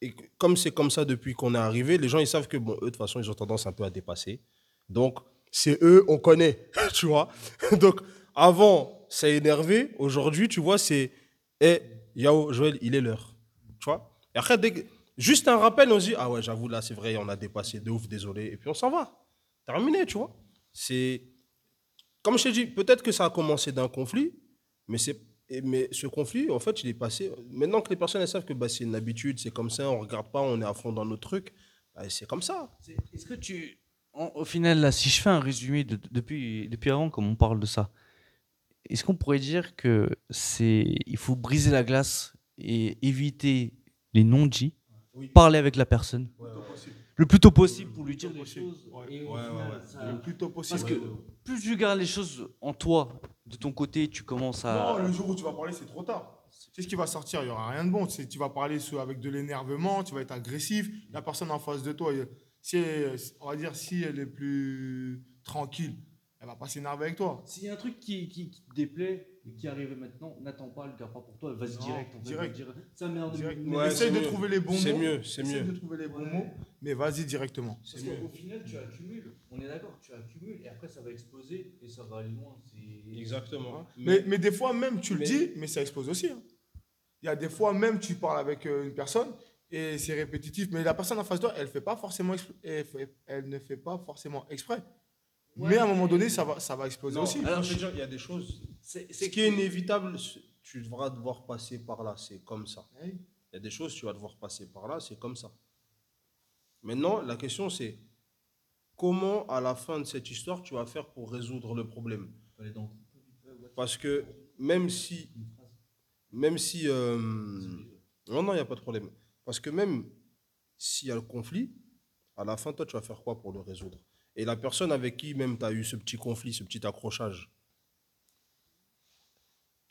et comme c'est comme ça depuis qu'on est arrivé, les gens ils savent que bon, eux de toute façon ils ont tendance un peu à dépasser. Donc c'est eux, on connaît, tu vois. Donc avant ça énervé, aujourd'hui tu vois c'est, eh Yao Joël il est l'heure, Et après juste un rappel on se dit ah ouais j'avoue là c'est vrai on a dépassé de ouf désolé et puis on s'en va, terminé tu vois. C'est comme je t'ai dit peut-être que ça a commencé d'un conflit, mais c'est mais ce conflit, en fait, il est passé. Maintenant que les personnes savent que bah, c'est une habitude, c'est comme ça, on regarde pas, on est à fond dans notre truc, bah, c'est comme ça. Est-ce que tu, au final, là, si je fais un résumé de- depuis, depuis avant, comme on parle de ça, est-ce qu'on pourrait dire que c'est, il faut briser la glace et éviter les non-dits, Oui. parler avec la personne le plus tôt possible pour lui dire les choses. et ça- Le plus tôt possible. Parce que plus tu gardes les choses en toi, de ton côté, tu commences à. Non, le jour où tu vas parler, c'est trop tard. C'est ce qui va sortir, il n'y aura rien de bon. Tu vas parler avec de l'énervement, tu vas être agressif. La personne en face de toi, si elle- on va dire, si elle est plus tranquille, elle va pas s'énerver avec toi. S'il y a un truc qui, qui, qui te déplaît qui arrive maintenant, n'attends pas, le garde pas pour toi, vas-y direct. en fait, direct. vas-y direct. Ça merde. Direct. mais- Ouais, Essaye de mieux. trouver les bons mots. C'est mieux, c'est Essaye mieux. de trouver les bons mots, mais vas-y directement. Parce qu'au final, tu accumules. On est d'accord, tu accumules et après, ça va exploser et ça va aller loin. Exactement. Mais, mais des fois même, tu le dis, mais ça explose aussi. hein. Il y a des fois même, tu parles avec euh, une personne et c'est répétitif, mais la personne en face de toi, elle, fait pas forcément expl- elle, fait- elle ne fait pas forcément exprès. mais à un moment donné, ça va, ça va exploser Non, aussi. alors, je veux dire, il y a des choses. C'est Ce qui est inévitable, tu devras devoir passer par là, c'est comme ça. Oui. Il y a des choses, tu vas devoir passer par là, c'est comme ça. Maintenant, la question c'est comment, à la fin de cette histoire, tu vas faire pour résoudre le problème? Parce que même si. Même si. euh, non, non, il n'y a pas de problème. Parce que même s'il y a le conflit, à la fin, toi, tu vas faire quoi pour le résoudre? Et la personne avec qui même tu as eu ce petit conflit, ce petit accrochage,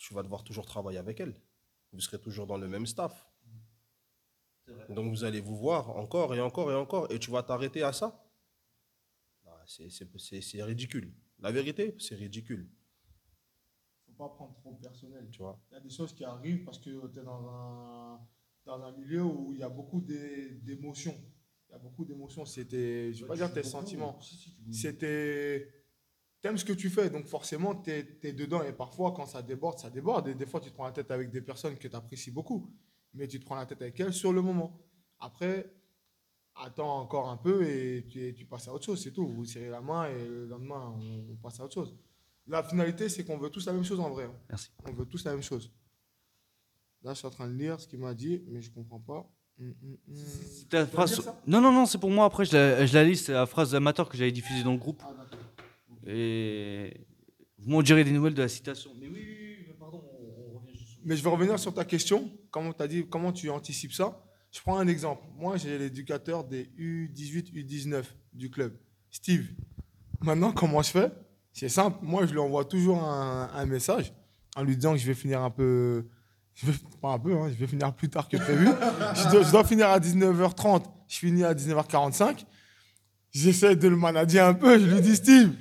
tu vas devoir toujours travailler avec elle. Vous serez toujours dans le même staff. Donc vous allez vous voir encore et encore et encore. Et tu vas t'arrêter à ça Ah, c'est- C'est c'est- c'est ridicule. La vérité, c'est ridicule. faut pas prendre trop personnel. Tu vois Il y a des choses qui arrivent parce que tu es dans un, dans un milieu où il y a beaucoup d'é- d'émotions. Il y a beaucoup d'émotions. C'était, je ne vais pas dire tes sentiments. C'était t'aimes ce que tu fais, donc forcément, tu es, dedans. Et parfois, quand ça déborde, ça déborde. Et des fois, tu te prends la tête avec des personnes que tu apprécies beaucoup, mais tu te prends la tête avec elles sur le moment. Après, attends encore un peu et tu, tu passes à autre chose, c'est tout. Vous serrez la main et le lendemain, on, on passe à autre chose. La finalité, c'est qu'on veut tous la même chose en vrai. hein. Merci. On veut tous la même chose. Là, je suis en train de lire ce qu'il m'a dit, mais je comprends pas. Hum, hum, hum. Vas phrase. Non, non, non, c'est pour moi. Après, je la, je la lis. C'est la phrase amateur que j'avais diffusée dans le groupe. Ah. Et vous m'en direz des nouvelles de la citation. Mais oui, oui, oui, mais pardon, on, revient juste. Mais je vais revenir sur ta question. Comment tu as dit, comment tu anticipes ça? Je prends un exemple. Moi, j'ai l'éducateur des U18, U19 du club, Steve. Maintenant, comment je fais? C'est simple. Moi, je lui envoie toujours un, un message en lui disant que je vais finir un peu. Je vais, pas un peu, hein, je vais finir plus tard que prévu. je, dois, je dois finir à 19h30. Je finis à 19h45. J'essaie de le manager un peu. Je lui dis, Steve,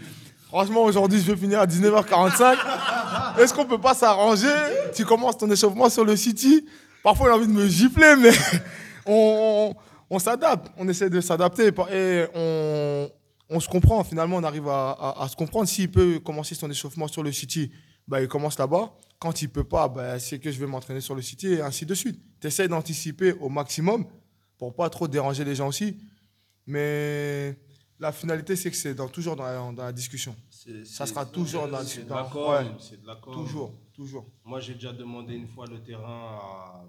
franchement, aujourd'hui, je vais finir à 19h45. Est-ce qu'on peut pas s'arranger? Tu commences ton échauffement sur le City. Parfois, il a envie de me gifler, mais on, on s'adapte. On essaie de s'adapter et on, on se comprend. Finalement, on arrive à, à- se comprendre. S'il peut commencer son échauffement sur le City, bah, il commence là-bas. Quand il peut pas, bah, c'est que je vais m'entraîner sur le City et ainsi de suite. Tu essaies d'anticiper au maximum pour pas trop déranger les gens aussi. Mais la finalité, c'est que c'est dans- toujours dans la, dans la discussion. C'est- Ça sera toujours dans- C'est de dans- la ouais. c'est de la com. Toujours, toujours. Moi, j'ai déjà demandé une fois le terrain à...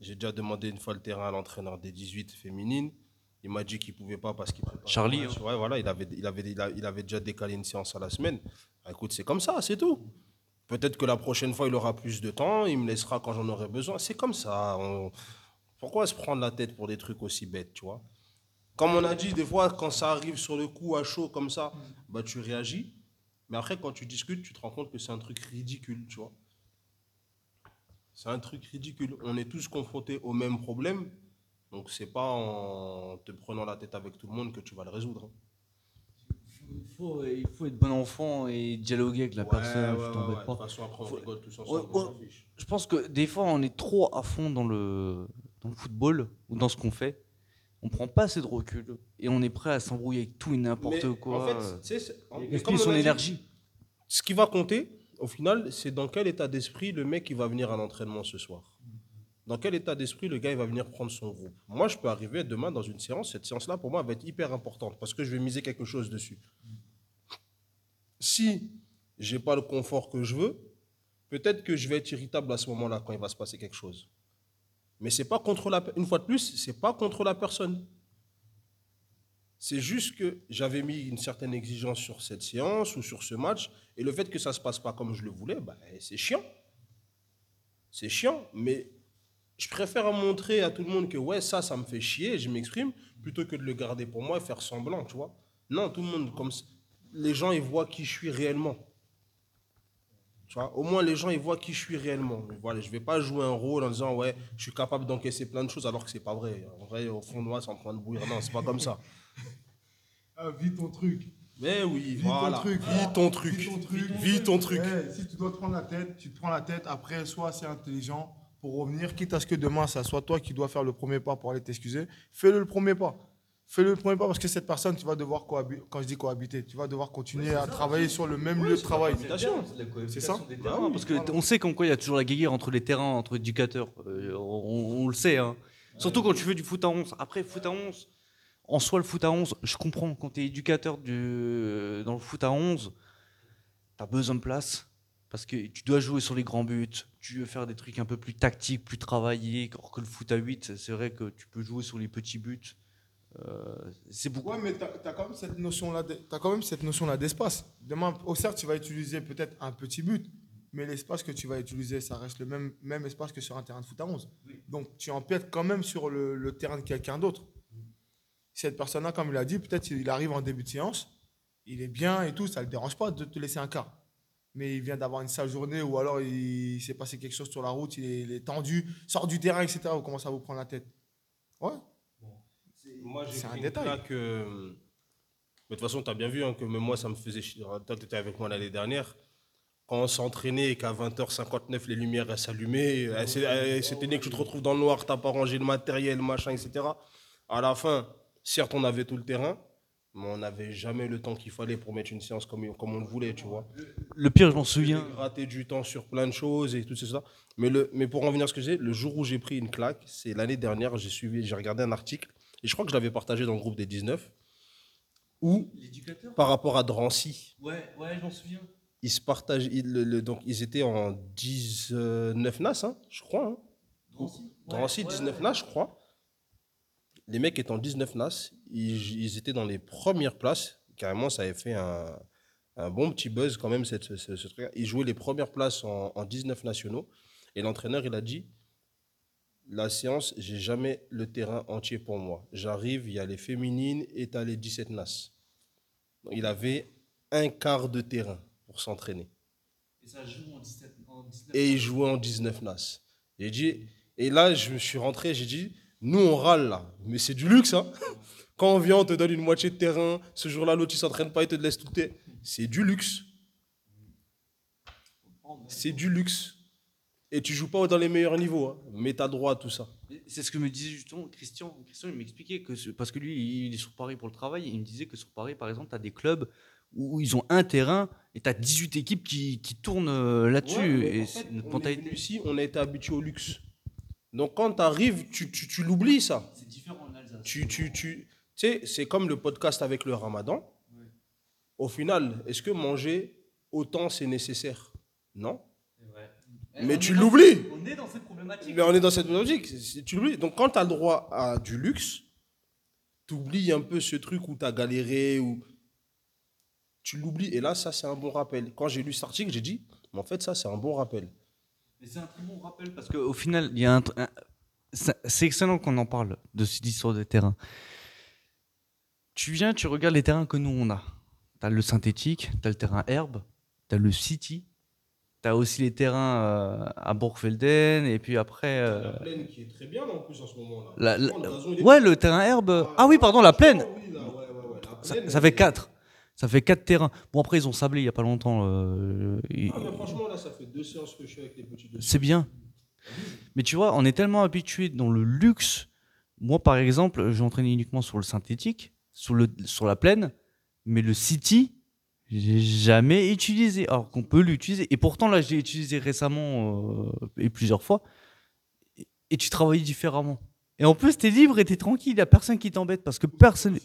J'ai déjà demandé une fois le terrain à l'entraîneur des 18 féminines. Il m'a dit qu'il pouvait pas parce qu'il préparait Charlie, match. Ouais, voilà, il avait, il, avait, il, a- il avait déjà décalé une séance à la semaine. Ah, écoute, c'est comme ça, c'est tout. Peut-être que la prochaine fois, il aura plus de temps, il me laissera quand j'en aurai besoin. C'est comme ça. on- Pourquoi se prendre la tête pour des trucs aussi bêtes, tu vois? Comme on a dit, des fois, quand ça arrive sur le coup à chaud comme ça, bah, tu réagis. Mais après, quand tu discutes, tu te rends compte que c'est un truc ridicule, tu vois. C'est un truc ridicule. On est tous confrontés au même problème. Donc, c'est pas en te prenant la tête avec tout le monde que tu vas le résoudre. Il faut, il faut être bon enfant et dialoguer avec la personne. tu t'embêtes De pas. toute façon, après, on Faut- rigole tous Ouais, ensemble. ouais. on. Je pense que des fois, on est trop à fond dans le, dans le football ou dans ce qu'on fait. On prend pas assez de recul et on est prêt à s'embrouiller avec tout et n'importe quoi. En fait, c'est- comme on son énergie. ce qui va compter, au final, c'est dans quel état d'esprit le mec il va venir à l'entraînement ce soir. Dans quel état d'esprit le gars il va venir prendre son groupe. Moi, je peux arriver demain dans une séance. Cette séance-là, pour moi, va être hyper importante parce que je vais miser quelque chose dessus. Si j'ai pas le confort que je veux, peut-être que je vais être irritable à ce moment-là quand il va se passer quelque chose. Mais c'est pas contre la. Une fois de plus, c'est pas contre la personne. C'est juste que j'avais mis une certaine exigence sur cette séance ou sur ce match, et le fait que ça se passe pas comme je le voulais, bah, c'est chiant. C'est chiant, mais je préfère montrer à tout le monde que ouais, ça, ça me fait chier, je m'exprime, plutôt que de le garder pour moi et faire semblant, tu vois. Non, tout le monde, comme les gens, ils voient qui je suis réellement. Tu vois, au moins les gens, ils voient qui je suis réellement. Voilà, je vais pas jouer un rôle en disant ouais, je suis capable d'encaisser plein de choses alors que c'est pas vrai. En vrai, au fond de moi, c'est en train de bouillir. Non, c'est pas comme ça. Ah, vis ton truc. Mais oui, Vis voilà. ton truc. Vis ton truc. Vis ton truc. Vis ton truc. Ouais, si tu dois te prendre la tête, tu te prends la tête. Après, sois assez intelligent pour revenir. Quitte à ce que demain, ça soit toi qui dois faire le premier pas pour aller t'excuser. Fais-le le premier pas. Fais-le le premier pas parce que cette personne, tu vas devoir cohabiter. Quand je dis cohabiter, tu vas devoir continuer à travailler sur le même lieu de travail. C'est ça Des Bah oui, parce que voilà. on sait comme quoi il y a toujours la guéguerre entre les terrains, entre éducateurs. Euh, on, on le sait. hein. Surtout quand tu fais du foot à 11. Après, foot à 11, en soi, le foot à 11, je comprends. Quand tu es éducateur du, dans le foot à 11, tu as besoin de place. Parce que tu dois jouer sur les grands buts. Tu veux faire des trucs un peu plus tactiques, plus travaillés. Alors que le foot à 8, c'est vrai que tu peux jouer sur les petits buts. Euh, c'est beaucoup. Ouais, mais tu as, quand même cette notion-là d'espace. Demain, au certes, tu vas utiliser peut-être un petit but, mais l'espace que tu vas utiliser, ça reste le même, même espace que sur un terrain de foot à 11. Donc, tu empiètes quand même sur le, le terrain de quelqu'un d'autre. Cette personne-là, comme il a dit, peut-être il arrive en début de séance, il est bien et tout, ça ne le dérange pas de te laisser un quart. Mais il vient d'avoir une sale journée ou alors il, s'est passé quelque chose sur la route, il est, il est tendu, sort du terrain, etc. Vous commencez à vous prendre la tête. Ouais. Moi, j'ai C'est un une détail. claque, euh, Mais de toute façon, tu as bien vu hein, que même moi, ça me faisait chier. Toi, tu étais avec moi l'année dernière. Quand on s'entraînait et qu'à 20h59, les lumières elles s'allumaient, c'est- c'était né que tu te retrouves dans le noir, tu n'as pas rangé le matériel, machin, etc. À la fin, certes, on avait tout le terrain, mais on n'avait jamais le temps qu'il fallait pour mettre une séance comme, comme on le voulait, tu vois. Le pire, je m'en J'ai souviens. gratté du temps sur plein de choses et tout ça. Mais, le, mais pour en venir à ce que j'ai, le jour où j'ai pris une claque, c'est l'année dernière, j'ai suivi, j'ai regardé un article, et je crois que je l'avais partagé dans le groupe des 19, où, par rapport à Drancy, Ouais, ouais, je souviens. ils se partagent, ils, le- le- donc ils étaient en 19 NAS, hein, je crois. Hein. Drancy Drancy, Ouais, ouais, 19 ouais. NAS, je crois. Les mecs étant 19 NAS, ils, ils étaient dans les premières places. Carrément, ça avait fait un, un bon petit buzz quand même, cette, ce, ce- ce truc. Ils jouaient les premières places en, en 19 nationaux. Et l'entraîneur, il a dit La séance, j'ai jamais le terrain entier pour moi. J'arrive, il y a les féminines et tu as les 17 NAS. Donc, il avait un quart de terrain pour s'entraîner Et ça joue en 17. En 19 et il jouait en 19 NAS. J'ai dit, et là, je me suis rentré, j'ai dit, nous, on râle là, mais c'est du luxe. Hein. Quand on vient, on te donne une moitié de terrain, ce jour-là, l'autre, il s'entraîne pas, il te laisse tout. C'est du luxe. C'est du luxe. Et tu joues pas dans les meilleurs niveaux, hein. mais tu as droit à tout ça. C'est ce que me disait justement Christian. Christian, il m'expliquait que, ce- parce que lui, il est sur Paris pour le travail, et il me disait que sur Paris, par exemple, tu as des clubs où ils ont un terrain et tu as 18 équipes qui, qui tournent euh, là-dessus. Ouais, en fait, on est venu ici, on a été habitué au luxe. Donc quand tu arrives, tu, tu, tu l'oublies ça. C'est différent en Alsace. tu, tu, tu, tu sais, c'est comme le podcast avec le ramadan. Au final, est-ce que manger autant c'est nécessaire? Non. Mais tu l'oublies. On est dans cette problématique. Mais on est dans cette c'est- Tu l'oublies. Donc quand tu as le droit à du luxe, tu oublies un peu ce truc où tu as galéré. ou Tu l'oublies. Et là, ça, c'est un bon rappel. Quand j'ai lu cet article, j'ai dit, mais en fait, ça, c'est un bon rappel. Mais c'est un très bon rappel parce qu'au final, il y a un, c'est excellent qu'on en parle de cette histoire des terrains. Tu viens, tu regardes les terrains que nous on a. Tu as le synthétique, tu as le terrain herbe, tu as le city, tu as aussi les terrains euh, à Borgfelden, et puis après. euh, La plaine qui est très bien en plus en ce moment. la- la- ouais, le terrain herbe. Ah oui, pardon, la plaine. Ça, ça fait 4. Ça fait 4 terrains. Bon, après, ils ont sablé il n'y a pas longtemps. euh, Ah, mais franchement, là, ça fait deux séances que je suis avec les petits. C'est bien. Mais tu vois, on est tellement habitué dans le luxe. Moi, par exemple, j'ai entraîné uniquement sur le synthétique, sur, le, sur la plaine, mais le city, j'ai jamais utilisé. Alors qu'on peut l'utiliser. Et pourtant, là, j'ai utilisé récemment euh, et plusieurs fois. Et, et tu travailles différemment. Et en plus, tu es libre et tu es tranquille. Il n'y a personne qui t'embête parce que personne.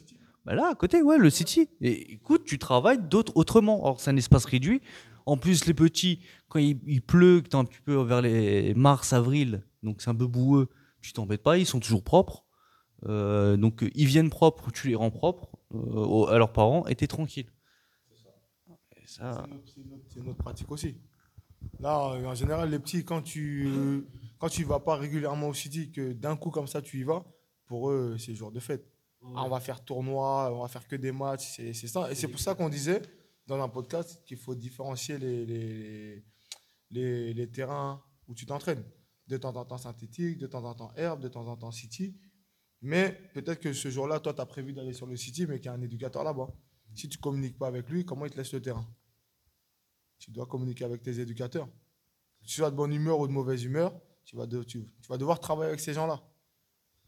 Bah là, à côté, ouais, le city. Et écoute, tu travailles d'autres autrement. Alors, c'est un espace réduit. En plus, les petits, quand il, il pleut, que tu un petit peu vers les mars, avril, donc c'est un peu boueux, tu t'embêtes pas, ils sont toujours propres. Euh, donc, ils viennent propres, tu les rends propres euh, à leurs parents et tu es tranquille. Ça, C'est notre- notre, pratique aussi. Là, en général, les petits, quand tu quand tu vas pas régulièrement au City, que d'un coup comme ça tu y vas, pour eux, c'est jour de fête. Ah, on va faire tournoi, on va faire que des matchs, c'est c'est ça. Et c'est pour ça qu'on disait dans un podcast qu'il faut différencier les, les, les, les terrains où tu t'entraînes. De temps en temps synthétique, de temps en temps herbe, de temps en temps City. Mais peut-être que ce jour-là, toi, tu as prévu d'aller sur le City, mais qu'il y a un éducateur là-bas. Si tu communiques pas avec lui, comment il te laisse le terrain? Tu dois communiquer avec tes éducateurs. Que tu sois de bonne humeur ou de mauvaise humeur, tu vas, de- tu, vas devoir travailler avec ces gens-là.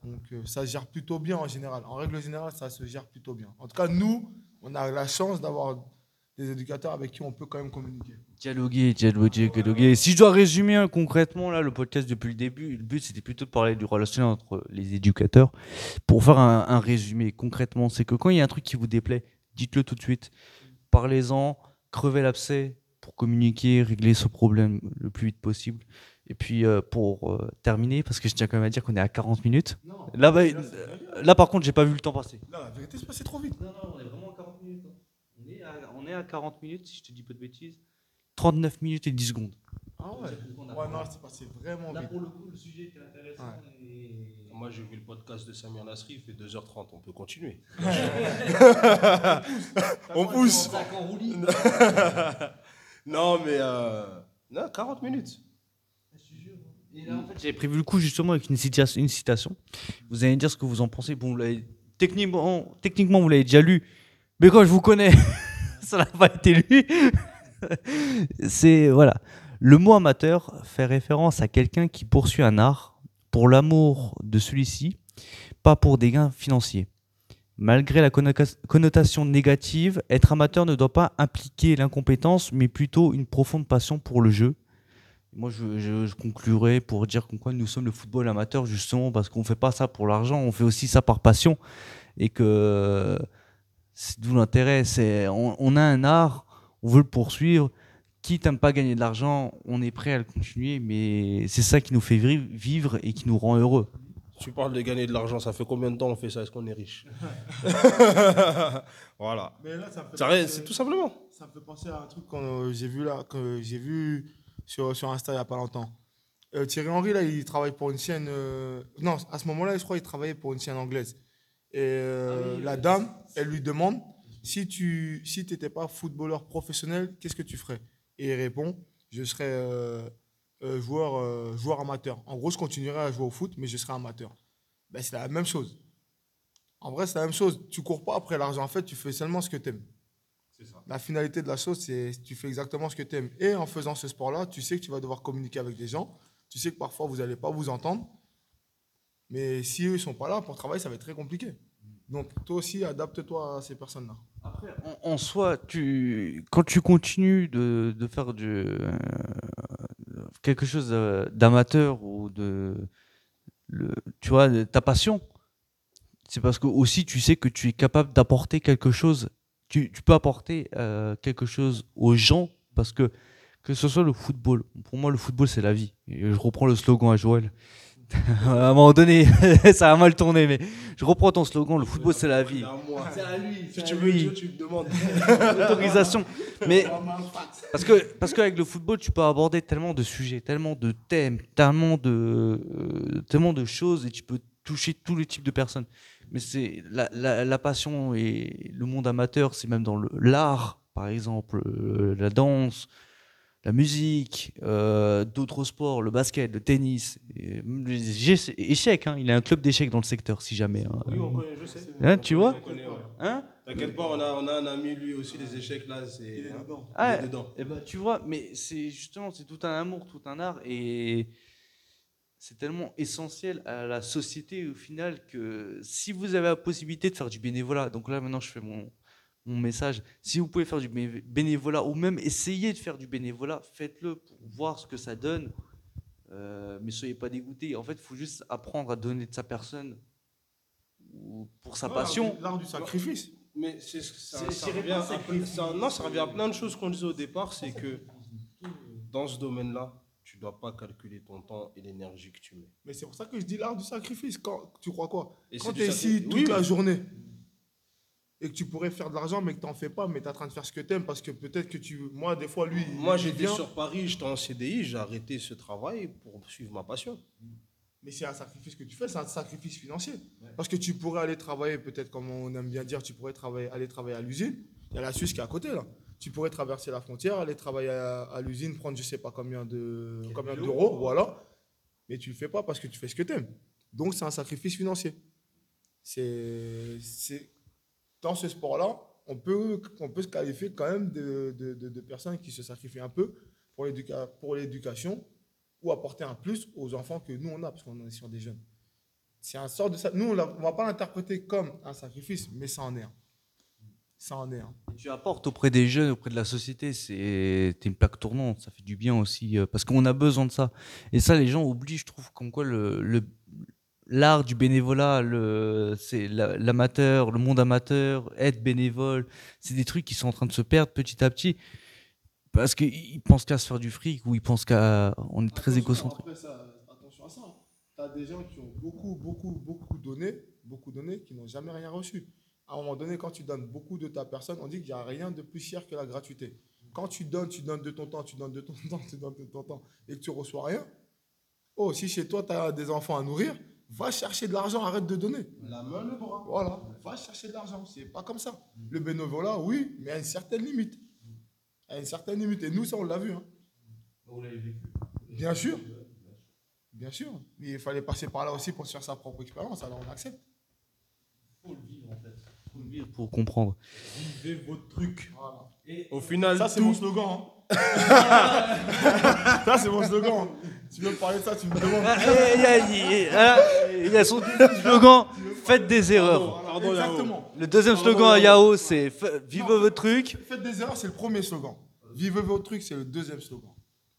Donc euh, ça se gère plutôt bien en général. En règle générale, ça se gère plutôt bien. En tout cas, nous, on a la chance d'avoir des éducateurs avec qui on peut quand même communiquer. dialoguer, dialoguer, dialoguer. Si je dois résumer hein, concrètement là, le podcast depuis le début, le but c'était plutôt de parler du relationnel entre les éducateurs. Pour faire un, un résumé concrètement, c'est que quand il y a un truc qui vous déplaît, dites-le tout de suite. Parlez-en, crevez l'abcès pour communiquer, régler ce problème le plus vite possible. Et puis euh, pour euh, terminer, parce que je tiens quand même à dire qu'on est à 40 minutes. Là, bah, là par contre, j'ai pas vu le temps passer. Là, la vérité, c'est passé trop vite. Non, non, on est vraiment à 40 minutes. hein. On, est à, on est à 40 minutes, si je te dis pas de bêtises. 39 minutes et 10 secondes. Ah ouais. Ouais, non, c'est passé vraiment Là, vite. pour le coup, le sujet était intéressant. Ouais. Et... Moi, j'ai vu le podcast de Samir Nasri, il fait 2h30, on peut continuer. on pousse. Non, mais. euh, Non, 40 minutes. En fait, J'avais prévu le coup justement avec une citation, une citation. Vous allez me dire ce que vous en pensez. Bon, vous techniquement, techniquement, vous l'avez déjà lu, mais quand je vous connais, ça n'a pas été lu. C'est voilà. Le mot amateur fait référence à quelqu'un qui poursuit un art pour l'amour de celui-ci, pas pour des gains financiers. Malgré la connotation négative, être amateur ne doit pas impliquer l'incompétence, mais plutôt une profonde passion pour le jeu. Moi, je, conclurai pour dire qu'en quoi nous sommes le football amateur, justement, parce qu'on ne fait pas ça pour l'argent, on fait aussi ça par passion. Et que c'est d'où l'intérêt. On, on a un art, on veut le poursuivre. Quitte à ne pas gagner de l'argent, on est prêt à le continuer, mais c'est ça qui nous fait vivre et qui nous rend heureux. Tu parles de gagner de l'argent, ça fait combien de temps on fait ça? Est-ce qu'on est riche? Voilà. Mais là, ça me fait Ça reste- penser- C'est tout simplement. Ça me fait penser à un truc que euh, j'ai vu là, que j'ai vu sur, sur Insta il n'y a pas longtemps. Euh, Thierry Henry, là, il travaille pour une chaîne. euh, Non, à ce moment-là, je crois qu'il travaillait pour une chaîne anglaise. Et euh, la dame, elle lui demande si tu si n'étais pas footballeur professionnel, qu'est-ce que tu ferais? Et il répond je serais euh, euh, joueur, euh, joueur amateur. En gros, je continuerai à jouer au foot, mais je serai amateur. Ben, c'est la même chose. En vrai, c'est la même chose. Tu cours pas après l'argent. En fait, tu fais seulement ce que tu aimes. La finalité de la chose, c'est tu fais exactement ce que tu aimes. Et en faisant ce sport-là, tu sais que tu vas devoir communiquer avec des gens. Tu sais que parfois, vous n'allez pas vous entendre. Mais si eux ne sont pas là pour travailler, ça va être très compliqué. Donc, toi aussi, adapte-toi à ces personnes-là. En, en soi, tu, quand tu continues de, de faire du, euh, quelque chose euh, d'amateur ou de, tu vois, ta passion, c'est parce que aussi tu sais que tu es capable d'apporter quelque chose. Tu, peux apporter euh, quelque chose aux gens parce que que ce soit le football. Pour moi, le football c'est la vie. Je reprends le slogan à Joël. à un moment donné, ça a mal tourné, mais je reprends ton slogan. Le football c'est la vie. C'est à lui. Si tu veux, tu me demandes. Autorisation. Mais parce que parce qu'avec le football, tu peux aborder tellement de sujets, tellement de thèmes, tellement de euh, tellement de choses et tu peux toucher tous les types de personnes. Mais c'est la, la, la passion et le monde amateur, c'est même dans l'art, par exemple, euh, la danse, la musique, euh, d'autres sports, le basket, le tennis, et même les éche- échecs. hein. Il a un club d'échecs dans le secteur, si jamais. hein. Oui, on connaît, je sais. Hein, tu vois On connaît, ouais. Hein T'inquiète pas, on a, on a un ami, lui aussi, les échecs là, c'est. hein, Ah, il est dedans. Eh ben, tu vois, mais c'est justement, c'est tout un amour, tout un art, et c'est tellement essentiel à la société au final que si vous avez la possibilité de faire du bénévolat, donc là maintenant je fais mon, mon message, si vous pouvez faire du bé- bénévolat ou même essayer de faire du bénévolat, faites-le pour voir ce que ça donne, Euh, mais soyez pas dégoûtés. En fait, il faut juste apprendre à donner de sa personne ou pour sa passion. L'art du sacrifice. Mais c'est, ça, revient à, ça- non, ça revient à plein de choses qu'on disait au départ, c'est que dans ce domaine-là, tu dois pas calculer ton temps et l'énergie que tu mets. Mais c'est pour ça que je dis l'art du sacrifice. Quand, tu crois quoi? Et Quand tu es ici toute Oui. la journée et que tu pourrais faire de l'argent, mais que tu n'en fais pas, mais tu es en train de faire ce que tu aimes parce que peut-être que tu. Moi, des fois, lui. Moi, j'étais sur Paris, j'étais en CDI, j'ai arrêté ce travail pour suivre ma passion. Mais c'est un sacrifice que tu fais, c'est un sacrifice financier. Parce que tu pourrais aller travailler, peut-être comme on aime bien dire, tu pourrais travailler, aller travailler à l'usine. Il y a la Suisse qui est à côté, là. Tu pourrais traverser la frontière, aller travailler à, à l'usine, prendre je sais pas combien de combien d'euros, voilà. Mais tu le fais pas parce que tu fais ce que tu aimes. Donc c'est un sacrifice financier. C'est- dans ce sport-là, on peut on peut se qualifier quand même de, de, de- personnes qui se sacrifient un peu pour l'éduca- pour l'éducation ou apporter un plus aux enfants que nous on a parce qu'on est sur des jeunes. C'est un sort de ça. Nous on ne va pas l'interpréter comme un sacrifice, mais ça en est un. Ça est un. Tu apportes auprès des jeunes, auprès de la société, c'est une plaque tournante, ça fait du bien aussi, euh, parce qu'on a besoin de ça. Et ça, les gens oublient, je trouve, comme quoi le, le- l'art du bénévolat, le, c'est la- l'amateur, le monde amateur, être bénévole, c'est des trucs qui sont en train de se perdre petit à petit, parce qu'ils pensent qu'à se faire du fric, ou ils pensent qu'à... On est très égocentrique. attention à ça. Tu as des gens qui ont beaucoup, beaucoup, beaucoup donné, beaucoup donné, qui n'ont jamais rien reçu. À un moment donné, quand tu donnes beaucoup de ta personne, on dit qu'il n'y a rien de plus cher que la gratuité. Quand tu donnes, tu donnes de ton temps, tu donnes de ton temps, tu donnes de ton temps, et que tu reçois rien. Oh, si chez toi, tu as des enfants à nourrir, va chercher de l'argent, arrête de donner. La main, le bras. Voilà, va chercher de l'argent. C'est pas comme ça. Le bénévolat, oui, mais à une certaine limite. À une certaine limite. Et nous, ça, on l'a vu. hein. Bien sûr. Bien sûr. Mais il fallait passer par là aussi pour se faire sa propre expérience. Alors on accepte. Pour comprendre. Vivez votre truc. Voilà. Au final, Ça, c'est tout- mon slogan. hein. ça, c'est mon slogan. hein. Tu veux me parler de ça, tu me demandes. Ah, Il y a- son slogan. faites des erreurs. Pardon. Exactement. Le deuxième slogan à Yao, c'est vivez votre truc. Faites des erreurs, c'est le premier slogan. Vivez votre truc, c'est le deuxième slogan.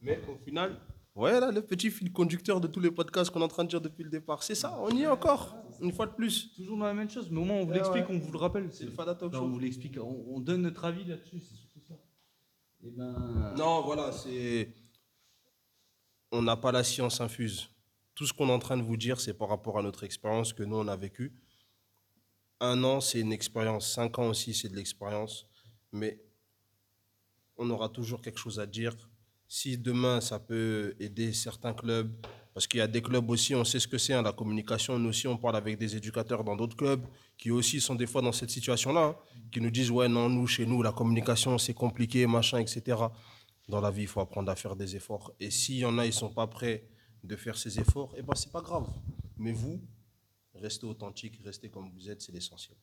Mais au final, ouais, là, le petit fil conducteur de tous les podcasts qu'on est en train de dire depuis le départ, c'est ça, on y est encore, une fois de plus. Toujours dans la même chose, mais au moins on vous l'explique, on vous le rappelle. C'est le Fada Talk Enfin, Show. on vous l'explique, on, on donne notre avis là-dessus, c'est surtout ça. Et ben. Non, voilà, c'est. On n'a pas la science infuse. Tout ce qu'on est en train de vous dire, c'est par rapport à notre expérience que nous, on a vécue. Un an, c'est une expérience. Cinq ans aussi, c'est de l'expérience. Mais on aura toujours quelque chose à dire. Si demain, ça peut aider certains clubs, parce qu'il y a des clubs aussi, on sait ce que c'est, hein, la communication. Nous aussi, on parle avec des éducateurs dans d'autres clubs qui aussi sont des fois dans cette situation-là, hein, qui nous disent Ouais, non, nous, chez nous, la communication, c'est compliqué, machin, etc. Dans la vie, il faut apprendre à faire des efforts. Et s'il y en a, ils ne sont pas prêts de faire ces efforts, eh ben, c'est pas grave. Mais vous, restez authentique, restez comme vous êtes, c'est l'essentiel.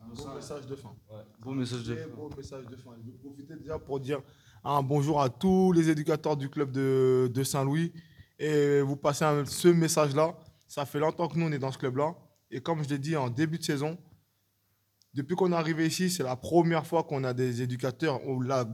Un beau message de fin. Bon message de Très beau message de fin. Je vais profiter déjà pour dire un bonjour à tous les éducateurs du club de, de Saint-Louis. Et vous passez ce message-là. Ça fait longtemps que nous, on est dans ce club-là. Et comme je l'ai dit en début de saison, depuis qu'on est arrivé ici, c'est la première fois qu'on a des éducateurs, ou la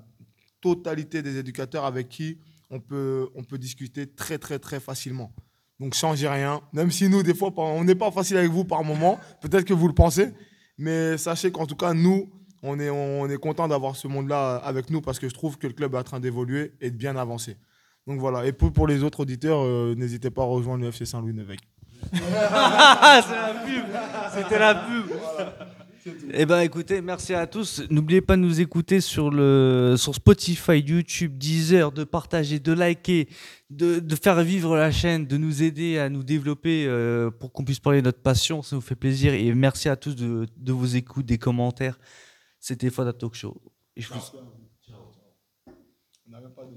totalité des éducateurs avec qui on peut, on peut discuter très, très, très facilement. Donc, changez rien. Même si nous, des fois, on n'est pas facile avec vous par moment, peut-être que vous le pensez, mais sachez qu'en tout cas, nous, on est, on est content d'avoir ce monde-là avec nous parce que je trouve que le club est en train d'évoluer et de bien avancer. Donc voilà. Et pour, pour les autres auditeurs, euh, n'hésitez pas à rejoindre le FC Saint-Louis-Nevêque. Ah, c'est la pub. C'était la pub. Eh ben écoutez, merci à tous. N'oubliez pas de nous écouter sur, le, sur Spotify, YouTube, Deezer, de partager, de liker, de, de faire vivre la chaîne, de nous aider à nous développer euh, pour qu'on puisse parler de notre passion. Ça nous fait plaisir. Et merci à tous de, de vos écoutes, des commentaires. C'était Fada Talk Show. Et je vous-